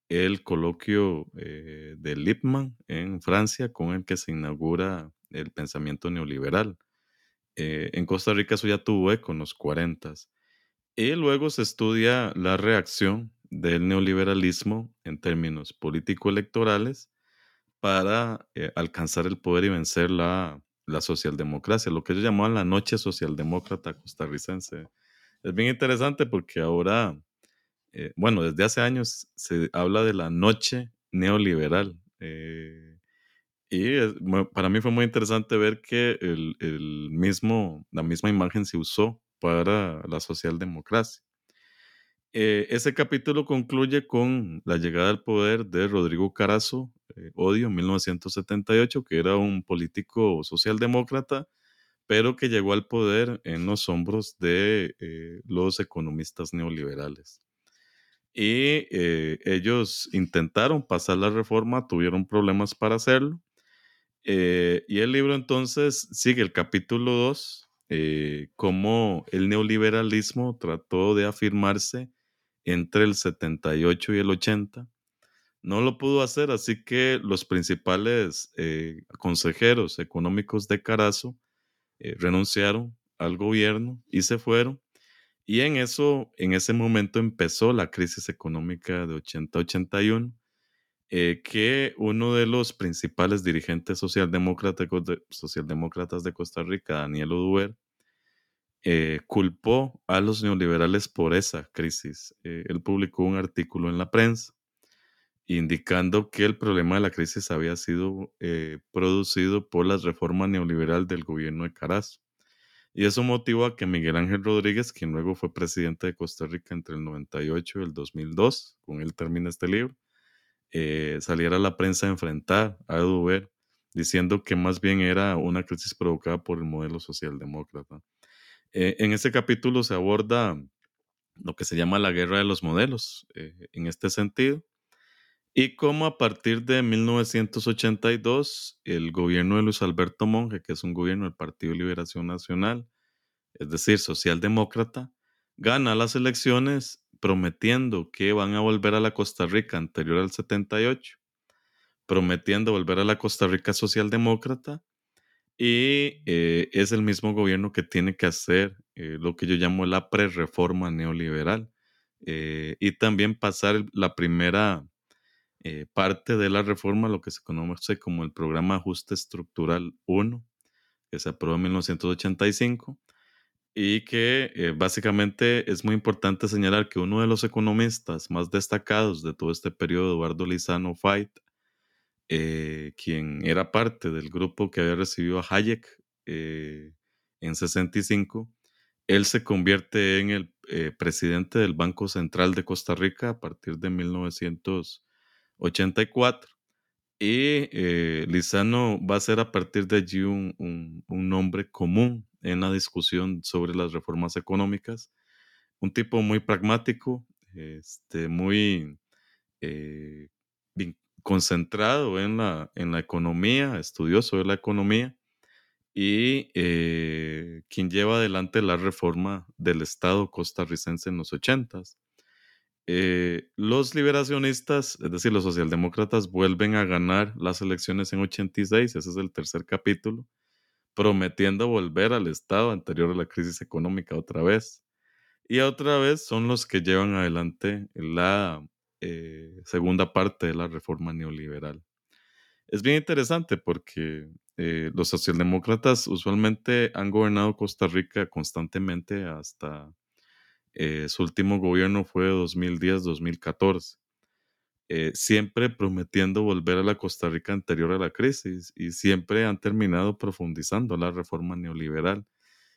el coloquio eh, de Lippmann en Francia con el que se inaugura el pensamiento neoliberal. en Costa Rica eso ya tuvo eco en los 40 y luego se estudia la reacción del neoliberalismo en términos político-electorales para eh, alcanzar el poder y vencer la, socialdemocracia, lo que ellos llamaban la noche socialdemócrata costarricense. Es bien interesante porque ahora, eh, bueno, desde hace años se habla de la noche neoliberal. Y para mí fue muy interesante ver que el, el mismo, la misma imagen se usó para la socialdemocracia. Eh, ese capítulo concluye con la llegada al poder de Rodrigo Carazo, eh, Odio, en 1978, que era un político socialdemócrata, pero que llegó al poder en los hombros de eh, los economistas neoliberales. Y ellos intentaron pasar la reforma, tuvieron problemas para hacerlo. Y el libro entonces sigue el capítulo 2, cómo el neoliberalismo trató de afirmarse entre el 78 y el 80. No lo pudo hacer, así que los principales eh, consejeros económicos de Carazo eh, renunciaron al gobierno y se fueron. Y en eso, en ese momento empezó la crisis económica de 80-81, eh, que uno de los principales dirigentes socialdemócratas de, Costa Rica, Daniel Oduber, eh, culpó a los neoliberales por esa crisis. Eh, él publicó un artículo en la prensa indicando que el problema de la crisis había sido eh, producido por la reforma neoliberal del gobierno de Carazo. Y eso motivó a que Miguel Ángel Rodríguez, quien luego fue presidente de Costa Rica entre el 98 y el 2002, con él termina este libro, saliera a la prensa a enfrentar a Eduber, diciendo que más bien era una crisis provocada por el modelo socialdemócrata. Eh, en este capítulo se aborda lo que se llama la guerra de los modelos eh, en este sentido y cómo a partir de 1982 el gobierno de Luis Alberto Monge, que es un gobierno del Partido Liberación Nacional, es decir, socialdemócrata, gana las elecciones prometiendo que van a volver a la Costa Rica anterior al 78, prometiendo volver a la Costa Rica socialdemócrata y eh, es el mismo gobierno que tiene que hacer eh, lo que yo llamo la pre-reforma neoliberal eh, y también pasar la primera parte de la reforma, lo que se conoce como el programa Ajuste Estructural 1, que se aprobó en 1985 y que básicamente es muy importante señalar que uno de los economistas más destacados de todo este periodo, Eduardo Lizano Fait, eh, quien era parte del grupo que había recibido a Hayek eh, en 65, él se convierte en el eh, presidente del Banco Central de Costa Rica a partir de 1984. Y Lizano va a ser a partir de allí un, un, nombre común en la discusión sobre las reformas económicas. Un tipo muy pragmático, este, muy concentrado en la, en la economía, estudioso de la economía, y eh, quien lleva adelante la reforma del Estado costarricense en los ochentas. Eh, los liberacionistas, es decir, los socialdemócratas, vuelven a ganar las elecciones en 86, ese es el tercer capítulo, prometiendo volver al estado anterior a la crisis económica otra vez. Y otra vez son los que llevan adelante la eh, segunda parte de la reforma neoliberal. Es bien interesante porque eh, los socialdemócratas usualmente han gobernado Costa Rica constantemente hasta eh, su último gobierno fue 2010-2014, siempre prometiendo volver a la Costa Rica anterior a la crisis y siempre han terminado profundizando la reforma neoliberal.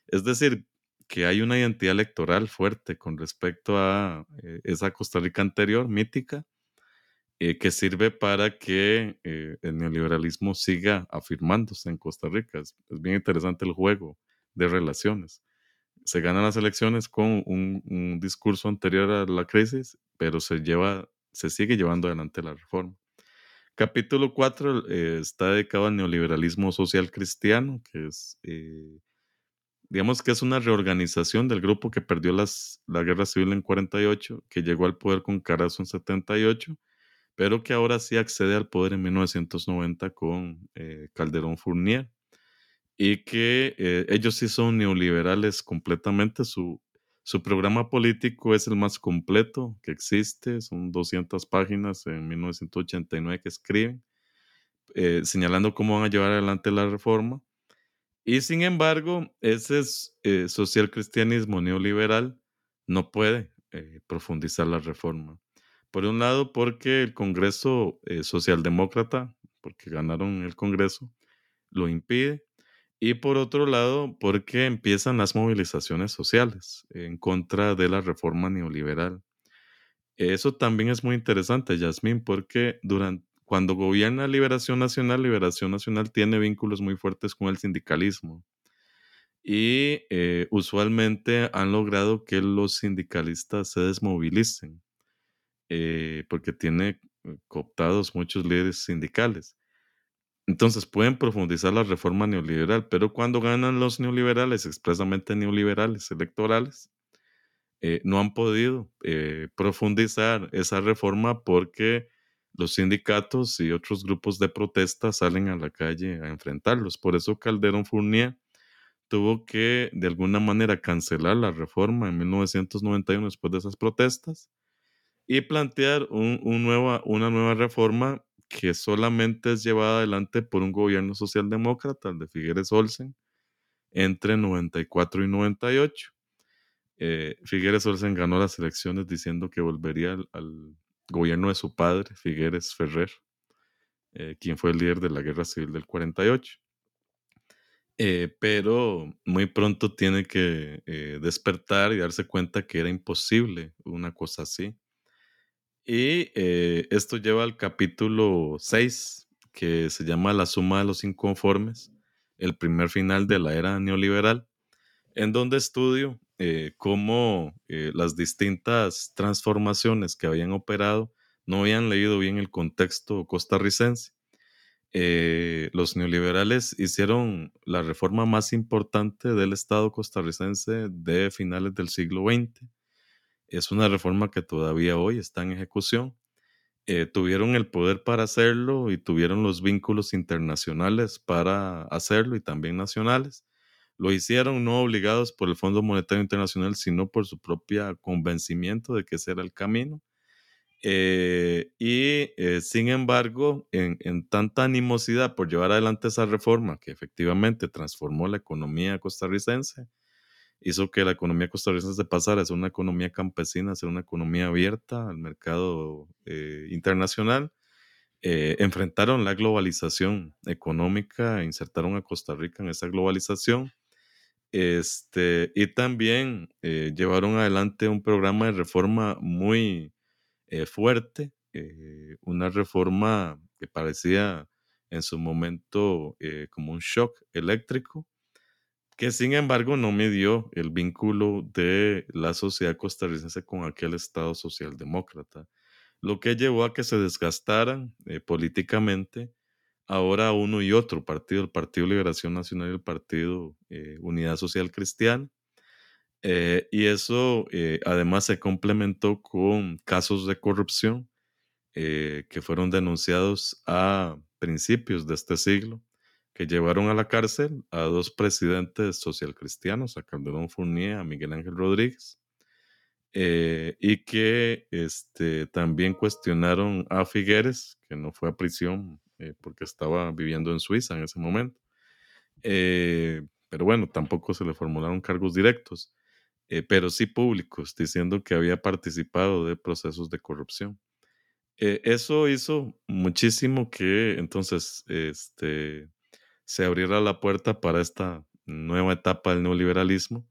Es decir, que hay una identidad electoral fuerte con respecto a eh, esa Costa Rica anterior, mítica, eh, que sirve para que eh, el neoliberalismo siga afirmándose en Costa Rica. Es, bien interesante el juego de relaciones. Se ganan las elecciones con un, discurso anterior a la crisis, pero se, lleva, se sigue llevando adelante la reforma. Capítulo 4 está dedicado al neoliberalismo social cristiano, que es digamos que es una reorganización del grupo que perdió las, la guerra civil en 48, que llegó al poder con Carazo en 78, pero que ahora sí accede al poder en 1990 con eh, Calderón Fournier, y que eh, ellos sí son neoliberales completamente. Su, su programa político es el más completo que existe, son 200 páginas en 1989 que escriben, eh, señalando cómo van a llevar adelante la reforma y sin embargo, ese eh, social cristianismo neoliberal no puede eh, profundizar la reforma, Por un lado, porque el Congreso eh, socialdemócrata, porque ganaron el Congreso, lo impide. Y por otro lado, porque empiezan las movilizaciones sociales en contra de la reforma neoliberal. Eso también es muy interesante, Yasmín, porque durante, cuando gobierna Liberación Nacional, Liberación Nacional tiene vínculos muy fuertes con el sindicalismo. Y eh, usualmente han logrado que los sindicalistas se desmovilicen, eh, porque tiene eh, cooptados muchos líderes sindicales. Entonces pueden profundizar la reforma neoliberal, pero cuando ganan los neoliberales, expresamente neoliberales electorales, eh, no han podido eh, profundizar esa reforma porque los sindicatos y otros grupos de protesta salen a la calle a enfrentarlos. Por eso Calderón Fournier tuvo que de alguna manera cancelar la reforma en 1991 después de esas protestas y plantear un, una nueva reforma que solamente es llevada adelante por un gobierno socialdemócrata, el de Figueres Olsen, entre 94 y 98. Eh, Figueres Olsen ganó las elecciones diciendo que volvería al, gobierno de su padre, Figueres Ferrer, eh, quien fue el líder de la guerra civil del 48. Eh, pero muy pronto tiene que despertar y darse cuenta que era imposible una cosa así. Y esto lleva al capítulo 6, que se llama La suma de los inconformes, el primer final de la era neoliberal, en donde estudio eh, cómo eh, las distintas transformaciones que habían operado no habían leído bien el contexto costarricense. Eh, los neoliberales hicieron la reforma más importante del Estado costarricense de finales del siglo XX. Es una reforma que todavía hoy está en ejecución. tuvieron el poder para hacerlo y tuvieron los vínculos internacionales para hacerlo y también nacionales. Lo hicieron no obligados por el Fondo Monetario Internacional, sino por su propio convencimiento de que ese era el camino. Eh, y eh, sin embargo, en, tanta animosidad por llevar adelante esa reforma que efectivamente transformó la economía costarricense, hizo que la economía costarricense pasara a ser una economía campesina, a ser una economía abierta al mercado eh, internacional. enfrentaron la globalización económica, insertaron a Costa Rica en esa globalización este, y también eh, llevaron adelante un programa de reforma muy eh, fuerte, eh, una reforma que parecía en su momento como un shock eléctrico, que sin embargo no midió el vínculo de la sociedad costarricense con aquel Estado socialdemócrata, lo que llevó a que se desgastaran políticamente ahora uno y otro partido, el Partido Liberación Nacional y el Partido eh, Unidad Social Cristiana. Eh, y eso eh, además se complementó con casos de corrupción que fueron denunciados a principios de este siglo, que llevaron a la cárcel a dos presidentes socialcristianos, a Calderón Fournier, a Miguel Ángel Rodríguez, y que este, también cuestionaron a Figueres, que no fue a prisión eh, porque estaba viviendo en Suiza en ese momento. Eh, pero bueno, tampoco se le formularon cargos directos, eh, pero sí públicos, diciendo que había participado de procesos de corrupción. eso hizo muchísimo que entonces este, se abriera la puerta para esta nueva etapa del neoliberalismo,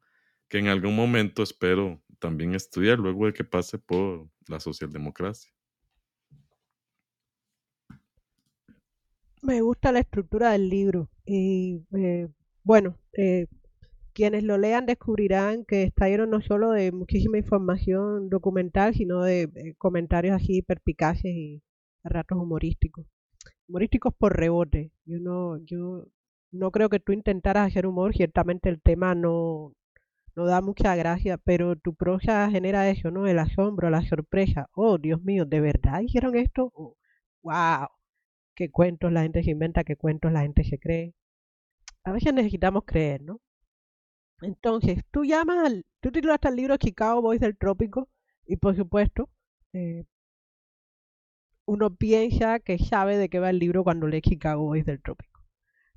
que en algún momento espero también estudiar luego de que pase por la socialdemocracia. Me gusta la estructura del libro y eh, bueno, eh, quienes lo lean descubrirán que está lleno no solo de muchísima información documental, sino de, comentarios así perpicaces y ratos humorísticos. Humorísticos por rebote. Yo no, yo no creo que tú intentaras hacer humor, ciertamente el tema no, no da mucha gracia, pero tu prosa genera eso, ¿no? El asombro, la sorpresa. Oh, Dios mío, ¿de verdad hicieron esto? wow qué cuentos la gente se inventa, qué cuentos la gente se cree. A veces necesitamos creer, ¿no? Entonces, tú llamas al, tú titulaste el libro Chicago Boys del Trópico y por supuesto, eh, uno piensa que sabe de qué va el libro cuando lee Chicago Boys del Trópico.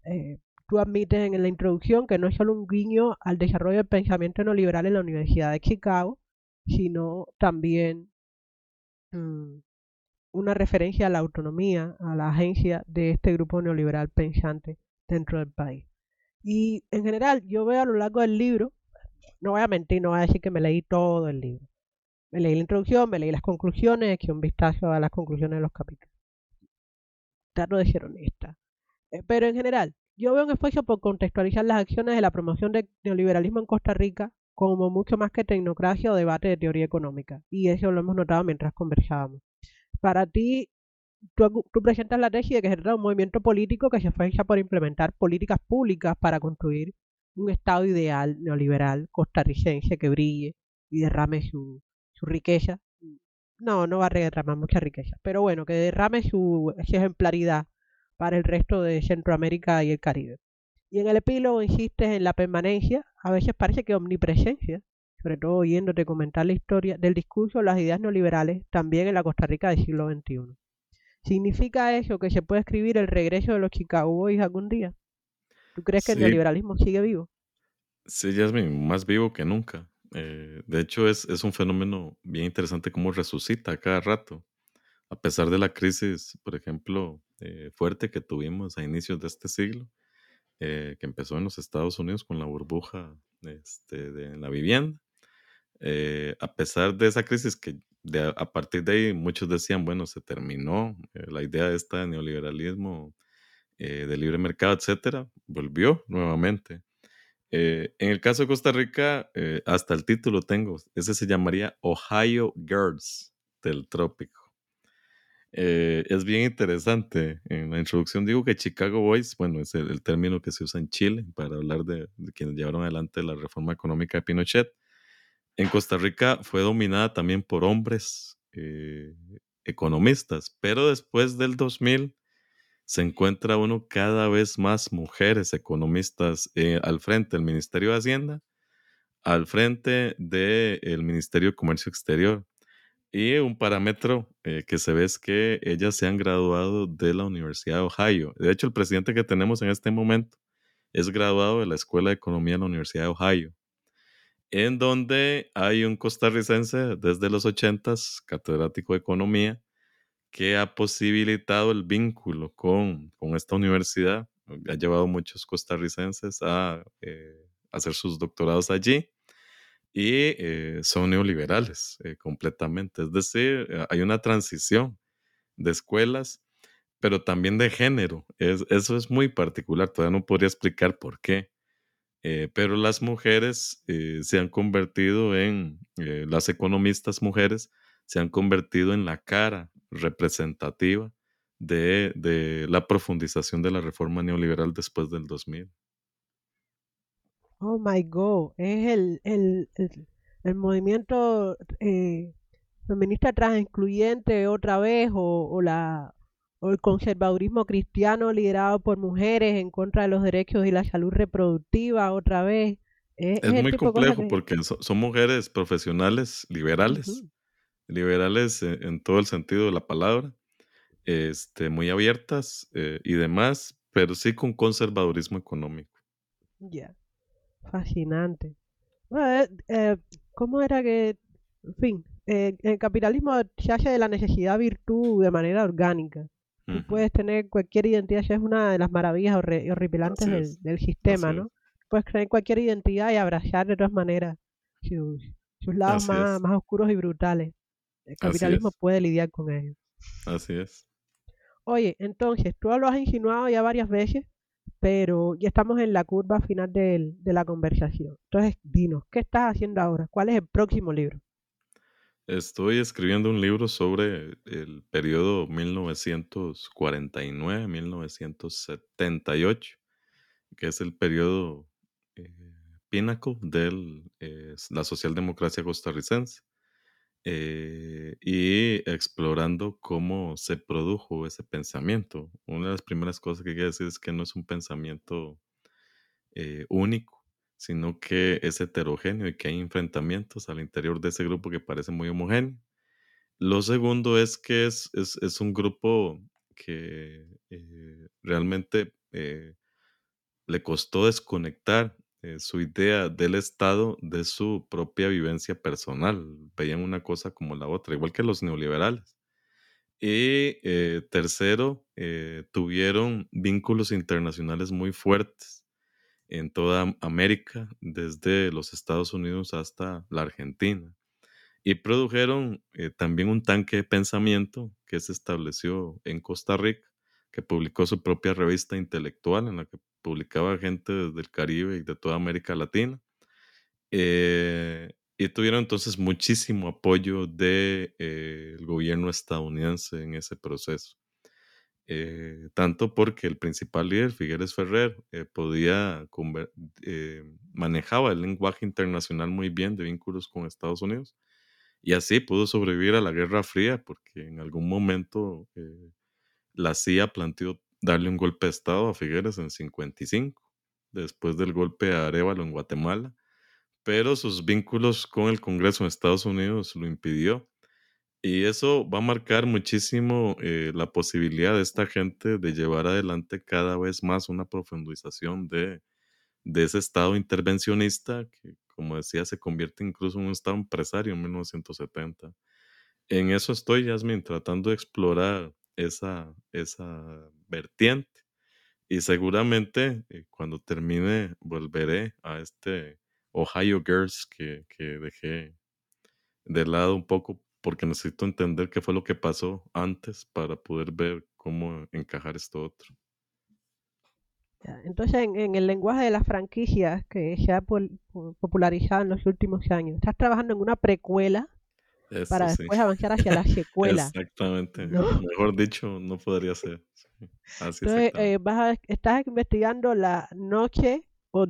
Eh, tú admites en la introducción que no es solo un guiño al desarrollo del pensamiento neoliberal en la Universidad de Chicago, sino también mm, una referencia a la autonomía, a la agencia de este grupo neoliberal pensante dentro del país. Y en general, yo veo a lo largo del libro, no voy a mentir, no voy a decir que me leí todo el libro. Me leí la introducción, me leí las conclusiones, eché un vistazo a las conclusiones de los capítulos. Trato de ser honesta. Eh, pero en general, yo veo un esfuerzo por contextualizar las acciones de la promoción del neoliberalismo en Costa Rica como mucho más que tecnocracia o debate de teoría económica. Y eso lo hemos notado mientras conversábamos. Para ti, tú, presentas la tesis de que se trata un movimiento político que se esfuerza por implementar políticas públicas para construir un Estado ideal neoliberal costarricense que brille y derrame su, su riqueza. No, no va a derramar mucha riqueza, pero bueno, que derrame su ejemplaridad para el resto de Centroamérica y el Caribe. Y en el epílogo insistes en la permanencia, a veces parece que omnipresencia, sobre todo oyéndote comentar la historia del discurso de las ideas neoliberales también en la Costa Rica del siglo XXI. ¿Significa eso que se puede escribir el regreso de los Chicago Boys algún día? ¿Tú crees que el neoliberalismo sigue vivo? Sí, Jasmine, más vivo que nunca. Eh, de hecho, es, es, un fenómeno bien interesante cómo resucita cada rato. A pesar de la crisis, por ejemplo, eh, fuerte que tuvimos a inicios de este siglo, eh, que empezó en los Estados Unidos con la burbuja este, de la vivienda. A pesar de esa crisis que a partir de ahí muchos decían, bueno, se terminó la idea de este neoliberalismo de libre mercado, etcétera, volvió nuevamente. En el caso de Costa Rica, hasta el título tengo, ese se llamaría Ohio Girls del trópico. Eh, es bien interesante. En la introducción digo que Chicago Boys, bueno, es el, término que se usa en Chile para hablar de, quienes llevaron adelante la reforma económica de Pinochet. En Costa Rica fue dominada también por hombres eh, economistas, pero después del 2000 se encuentra uno cada vez más mujeres economistas eh, al frente del Ministerio de Hacienda, al frente del Ministerio de Comercio Exterior y un parámetro eh, que se ve es que ellas se han graduado de la Universidad de Ohio. De hecho, el presidente que tenemos en este momento es graduado de la Escuela de Economía de la Universidad de Ohio, en donde hay un costarricense desde los 80 catedrático de Economía, que ha posibilitado el vínculo con, con esta universidad. Ha llevado muchos costarricenses a eh, hacer sus doctorados allí y eh, son neoliberales eh, completamente. Es decir, hay una transición de escuelas, pero también de género. eso es muy particular, todavía no podría explicar por qué. pero las mujeres se han convertido en, las economistas mujeres se han convertido en la cara representativa de, de la profundización de la reforma neoliberal después del 2000. Oh my God, es el, el, el, movimiento eh, feminista transincluyente otra vez o, la, o el conservadurismo cristiano liderado por mujeres en contra de los derechos y la salud reproductiva otra vez. Es, muy complejo porque son, mujeres profesionales liberales, liberales en, todo el sentido de la palabra, este, muy abiertas eh, y demás, pero sí con conservadurismo económico. Ya. Fascinante. Eh, eh, ¿Cómo era que, en fin, eh, el capitalismo se hace de la necesidad virtud de manera orgánica. Tú puedes tener cualquier identidad, es una de las maravillas horripilantes del, sistema, ¿no? Puedes tener cualquier identidad y abrazar de todas maneras sus, lados más, más, oscuros y brutales. El capitalismo puede lidiar con ellos. Así es. Oye, entonces, tú lo has insinuado ya varias veces, pero ya estamos en la curva final de, la conversación. Entonces, dinos, ¿qué estás haciendo ahora? ¿Cuál es el próximo libro? Estoy escribiendo un libro sobre el periodo 1949-1978, que es el periodo eh, pínaco de eh, la socialdemocracia costarricense. Eh, y explorando cómo se produjo ese pensamiento. Una de las primeras cosas que quiero decir es que no es un pensamiento eh, único, sino que es heterogéneo y que hay enfrentamientos al interior de ese grupo que parece muy homogéneo. Lo segundo es que es, es, un grupo que eh, realmente le costó desconectar eh, su idea del Estado de su propia vivencia personal. Veían una cosa como la otra, igual que los neoliberales. Y eh, tercero, eh, tuvieron vínculos internacionales muy fuertes en toda América, desde los Estados Unidos hasta la Argentina. Y produjeron también un tanque de pensamiento que se estableció en Costa Rica, que publicó su propia revista intelectual en la que publicaba gente desde el Caribe y de toda América Latina. Eh, y tuvieron entonces muchísimo apoyo del de, eh, gobierno estadounidense en ese proceso. Eh, tanto porque el principal líder, Figueres Ferrer, podía manejaba el lenguaje internacional muy bien de vínculos con Estados Unidos y así pudo sobrevivir a la Guerra Fría porque en algún momento la CIA planteó darle un golpe de Estado a Figueres en 55, después del golpe a Arevalo en Guatemala, pero sus vínculos con el Congreso en Estados Unidos lo impidió. Y eso va a marcar muchísimo eh, la posibilidad de esta gente de llevar adelante cada vez más una profundización de, de ese Estado intervencionista que, como decía, se convierte incluso en un Estado empresario en 1970. En eso estoy, Yasmin, tratando de explorar esa, esa vertiente. Y seguramente eh, cuando termine volveré a este Ohio Girls que, que dejé de lado un poco porque necesito entender qué fue lo que pasó antes para poder ver cómo encajar esto otro. Entonces, en, el lenguaje de las franquicias que se ha popularizado en los últimos años, estás trabajando en una precuela para después avanzar hacia la secuela. Exactamente. Mejor dicho, no podría ser. Así Entonces, eh, vas estás investigando la noche o,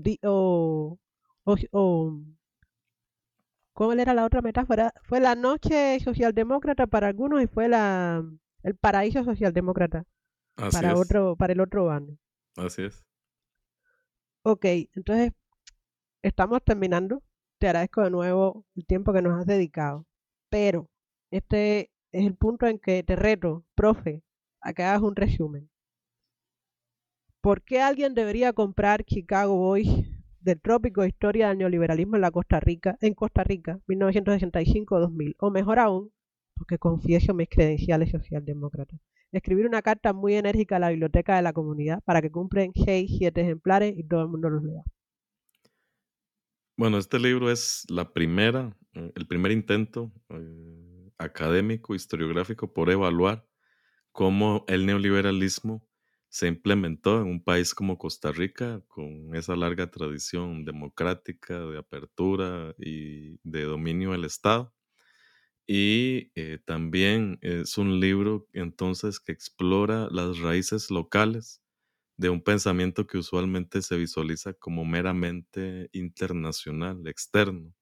o, o, ¿cómo era la otra metáfora? Fue la noche socialdemócrata para algunos y fue la el paraíso socialdemócrata para otro para el otro bando. Así es. Ok, entonces estamos terminando. Te agradezco de nuevo el tiempo que nos has dedicado. Pero este es el punto en que te reto, profe, a que hagas un resumen. ¿Por qué alguien debería comprar Chicago Boys del trópico de historia del neoliberalismo en la Costa Rica, en Costa Rica, 1965-2000? O mejor aún, porque confieso mis credenciales socialdemócratas. Escribir una carta muy enérgica a la biblioteca de la comunidad para que cumplen 6, 7 ejemplares y todo el mundo los lea. Bueno, este libro es la primera, el primer intento eh, académico, historiográfico por evaluar cómo el neoliberalismo se implementó en un país como Costa Rica, con esa larga tradición democrática, de apertura y de dominio del Estado. Y eh, también es un libro entonces que explora las raíces locales de un pensamiento que usualmente se visualiza como meramente internacional, externo.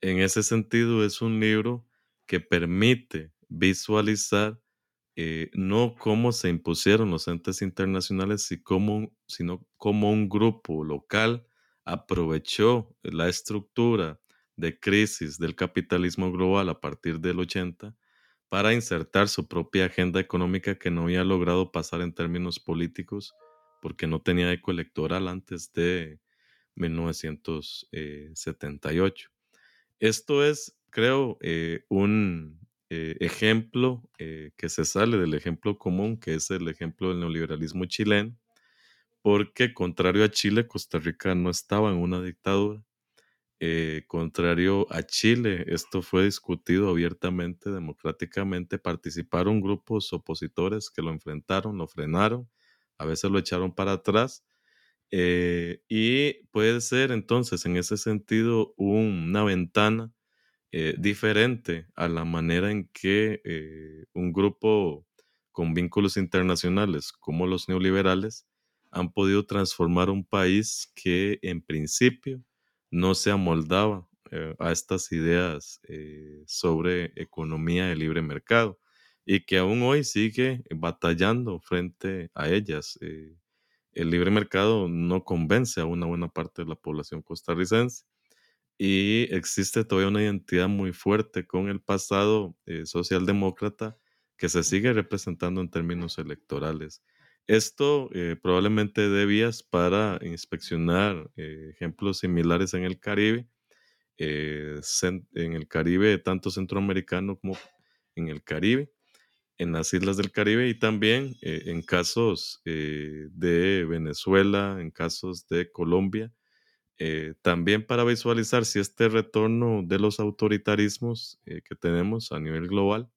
En ese sentido, es un libro que permite visualizar eh, no cómo se impusieron los entes internacionales, sino cómo un grupo local aprovechó la estructura de crisis del capitalismo global a partir del 80 para insertar su propia agenda económica que no había logrado pasar en términos políticos porque no tenía eco electoral antes de 1978. Esto es, creo, eh, un eh, ejemplo eh, que se sale del ejemplo común, que es el ejemplo del neoliberalismo chileno, porque contrario a Chile, Costa Rica no estaba en una dictadura. contrario a Chile, esto fue discutido abiertamente, democráticamente, participaron grupos opositores que lo enfrentaron, lo frenaron, a veces lo echaron para atrás. Eh, y puede ser entonces en ese sentido una ventana eh, diferente a la manera en que eh, un grupo con vínculos internacionales como los neoliberales han podido transformar un país que en principio no se amoldaba a estas ideas sobre economía de libre mercado y que aún hoy sigue batallando frente a ellas. El libre mercado no convence a una buena parte de la población costarricense y existe todavía una identidad muy fuerte con el pasado eh, socialdemócrata que se sigue representando en términos electorales. Esto eh, probablemente dé vías para inspeccionar eh, ejemplos similares en el Caribe, en el Caribe tanto centroamericano como en el Caribe, en las islas del Caribe y también en casos de Venezuela, en casos de Colombia, también para visualizar si este retorno de los autoritarismos que tenemos a nivel global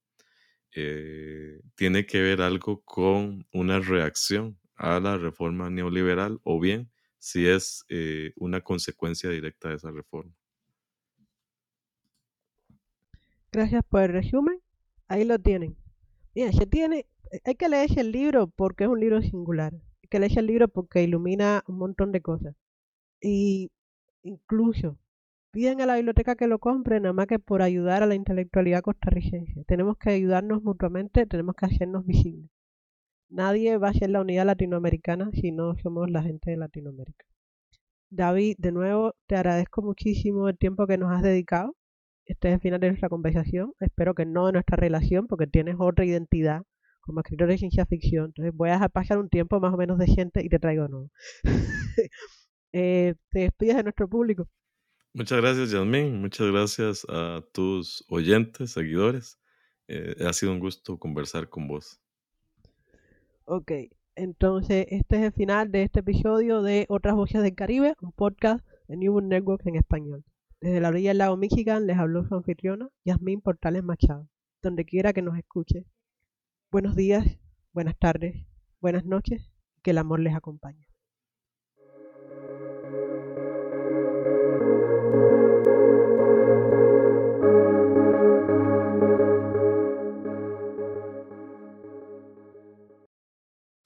eh, tiene que ver algo con una reacción a la reforma neoliberal o bien si es eh, una consecuencia directa de esa reforma. Gracias por el resumen. Ahí lo tienen. Tiene, hay que leerse el libro porque es un libro singular. Hay que leerse el libro porque ilumina un montón de cosas. Y incluso piden a la biblioteca que lo compre nada más que por ayudar a la intelectualidad costarricense. Tenemos que ayudarnos mutuamente, tenemos que hacernos visibles. Nadie va a ser la unidad latinoamericana si no somos la gente de Latinoamérica. David, de nuevo te agradezco muchísimo el tiempo que nos has dedicado. Este es el final de nuestra conversación. Espero que no de nuestra relación, porque tienes otra identidad como escritor de ciencia ficción. Entonces voy a dejar pasar un tiempo más o menos decente y te traigo nuevo. eh, te despides de nuestro público. Muchas gracias, Yasmin. Muchas gracias a tus oyentes, seguidores. Eh, ha sido un gusto conversar con vos. Ok, entonces este es el final de este episodio de Otras Voces del Caribe, un podcast de New Network en español. Desde la orilla del lago Michigan les habló su anfitriona, Yasmin Portales Machado, donde quiera que nos escuche. Buenos días, buenas tardes, buenas noches, que el amor les acompañe.